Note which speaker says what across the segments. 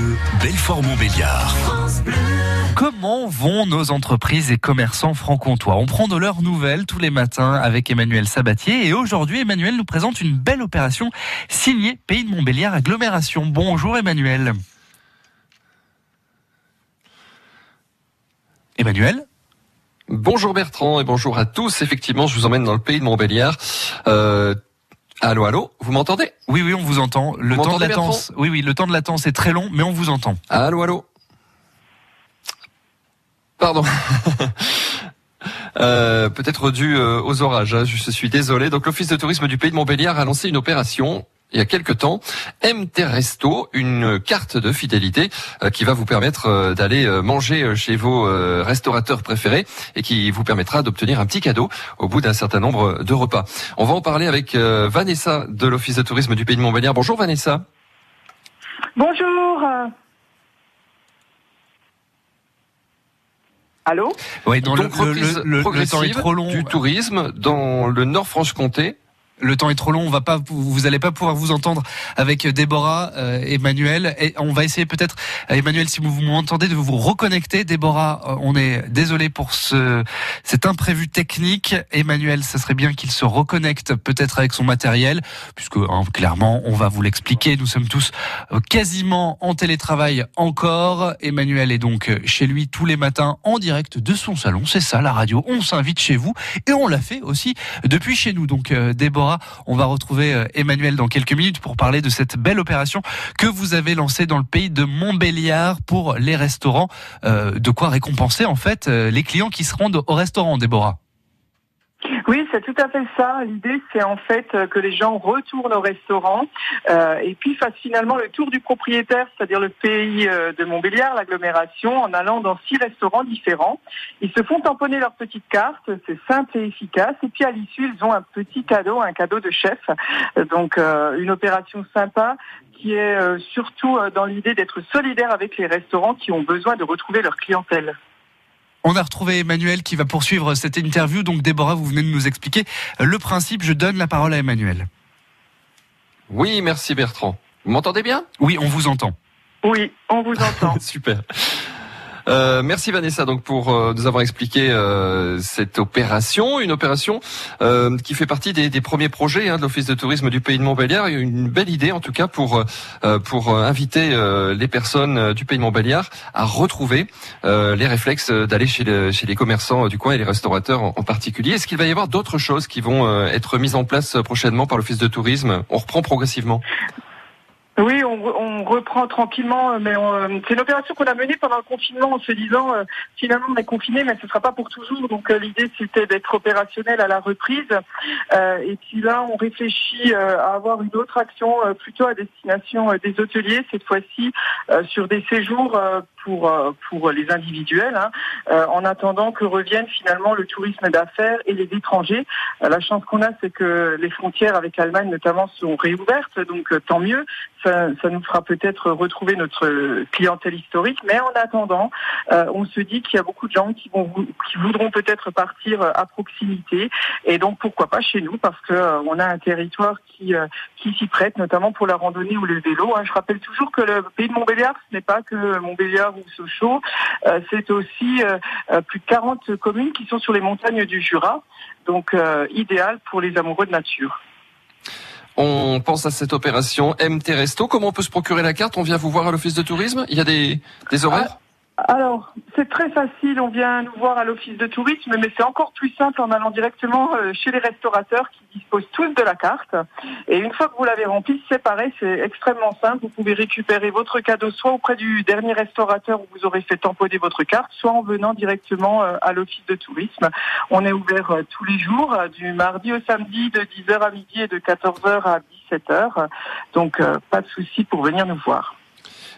Speaker 1: Bleu, Belfort-Montbéliard.
Speaker 2: Comment vont nos entreprises et commerçants franc-comtois? On prend de leurs nouvelles tous les matins avec Emmanuel Sabatier et aujourd'hui Emmanuel nous présente une belle opération signée Pays de Montbéliard Agglomération. Bonjour Emmanuel. Emmanuel?
Speaker 3: Bonjour Bertrand et bonjour à tous. Effectivement, je vous emmène dans le pays de Montbéliard. Euh, allô, allô, vous m'entendez?
Speaker 2: Oui, oui, on vous entend. Le
Speaker 3: Vous
Speaker 2: temps de latence, oui, oui, le temps de latence est très long, mais on vous entend.
Speaker 3: Allô, allô? Pardon. Euh, Peut-être dû euh, aux orages. hein, je suis désolé. Donc, l'Office de tourisme du pays de Montbéliard a lancé une opération. Il y a quelques temps, MT Resto, une carte de fidélité euh, qui va vous permettre euh, d'aller euh, manger euh, chez vos euh, restaurateurs préférés et qui vous permettra d'obtenir un petit cadeau au bout d'un certain nombre de repas. On va en parler avec euh, Vanessa de l'Office de tourisme du pays de Montbéliard. Bonjour Vanessa.
Speaker 4: Bonjour. Allô?
Speaker 2: Oui, dans le,
Speaker 3: Donc,
Speaker 2: le-
Speaker 3: reprise
Speaker 2: le- le- le temps est
Speaker 3: progressive
Speaker 2: trop long.
Speaker 3: du tourisme dans le Nord-Franche-Comté.
Speaker 2: Le temps est trop long, on va pas, vous allez pas pouvoir vous entendre avec Déborah, euh, Emmanuel. Et on va essayer peut-être, euh, Emmanuel, si vous m'entendez, de vous reconnecter. Déborah, euh, on est désolé pour ce cet imprévu technique. Emmanuel, ça serait bien qu'il se reconnecte peut-être avec son matériel, puisque hein, clairement, on va vous l'expliquer. Nous sommes tous euh, quasiment en télétravail encore. Emmanuel est donc chez lui tous les matins en direct de son salon. C'est ça, la radio. On s'invite chez vous et on l'a fait aussi depuis chez nous. Donc, euh, On va retrouver euh, Emmanuel dans quelques minutes pour parler de cette belle opération que vous avez lancée dans le pays de Montbéliard pour les restaurants. Euh, de quoi récompenser en fait euh, les clients qui se rendent au restaurant, Déborah?
Speaker 4: Oui, c'est tout à fait ça. L'idée, c'est en fait euh, que les gens retournent au restaurant euh, et puis fassent finalement le tour du propriétaire, c'est-à-dire le pays euh, de Montbéliard, l'agglomération, en allant dans six restaurants différents. Ils se font tamponner leur petite carte, c'est simple et efficace. Et puis à l'issue, ils ont un petit cadeau, un cadeau de chef. Donc une opération sympa qui est surtout dans l'idée d'être solidaire avec les restaurants qui ont besoin de retrouver leur clientèle.
Speaker 2: On a retrouvé Emmanuel qui va poursuivre cette interview. Donc Déborah, vous venez de nous expliquer le principe. Je donne la parole à Emmanuel.
Speaker 3: Oui, merci Bertrand. Vous m'entendez bien?
Speaker 2: Oui, on vous entend.
Speaker 4: Oui, on vous entend.
Speaker 3: Super. Euh, merci Vanessa donc pour euh, nous avoir expliqué euh, cette opération, une opération euh, qui fait partie des, des premiers projets hein, de l'Office de tourisme du pays de Montbéliard. Une belle idée en tout cas pour euh, pour euh, inviter les personnes du pays de Montbéliard à retrouver les réflexes d'aller chez, le- chez les commerçants du coin et les restaurateurs en, particulier. Est-ce qu'il va y avoir d'autres choses qui vont être mises en place prochainement par l'Office de tourisme? On reprend progressivement.
Speaker 4: Oui, tranquillement, euh, mais euh, c'est une opération qu'on a menée pendant le confinement en se disant euh, finalement on est confiné, mais ce sera pas pour toujours. Donc l'idée c'était d'être opérationnel à la reprise. Et puis là, on réfléchit à avoir une autre action plutôt à destination des hôteliers cette fois-ci sur des séjours pour euh, pour les individuels, hein, euh, en attendant que revienne finalement le tourisme d'affaires et les étrangers. Euh, la chance qu'on a, c'est que les frontières avec l'Allemagne notamment sont réouvertes, donc tant mieux ça, ça nous fera peut-être retrouver notre clientèle historique. Mais en attendant, on se dit qu'il y a beaucoup de gens qui, vont, qui voudront peut-être partir à proximité. Et donc, pourquoi pas chez nous? Parce que on a un territoire qui, qui s'y prête, notamment pour la randonnée ou le vélo. hein. Je rappelle toujours que le pays de Montbéliard, ce n'est pas que Montbéliard ou Sochaux. Euh, C'est aussi euh, euh, plus de 40 communes qui sont sur les montagnes du Jura. Donc, euh, idéal pour les amoureux de nature.
Speaker 3: On pense à cette opération MT Resto. Comment on peut se procurer la carte? On vient vous voir à l'office de tourisme? Il y a des, des horaires?
Speaker 4: Alors, c'est très facile. On vient nous voir à l'office de tourisme, mais c'est encore plus simple en allant directement euh, chez les restaurateurs qui disposent tous de la carte. Et une fois que vous l'avez remplie, c'est pareil, c'est extrêmement simple. Vous pouvez récupérer votre cadeau soit auprès du dernier restaurateur où vous aurez fait tamponner votre carte, soit en venant directement euh, à l'office de tourisme. On est ouvert euh, tous les jours, du mardi au samedi, de 10h à midi et de 14h à 17h. Donc, pas de souci pour venir nous voir.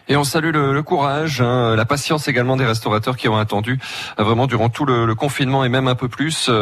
Speaker 3: Et on salue le, courage, hein, la patience également des restaurateurs qui ont attendu euh, vraiment durant tout le, le confinement et même un peu plus. euh,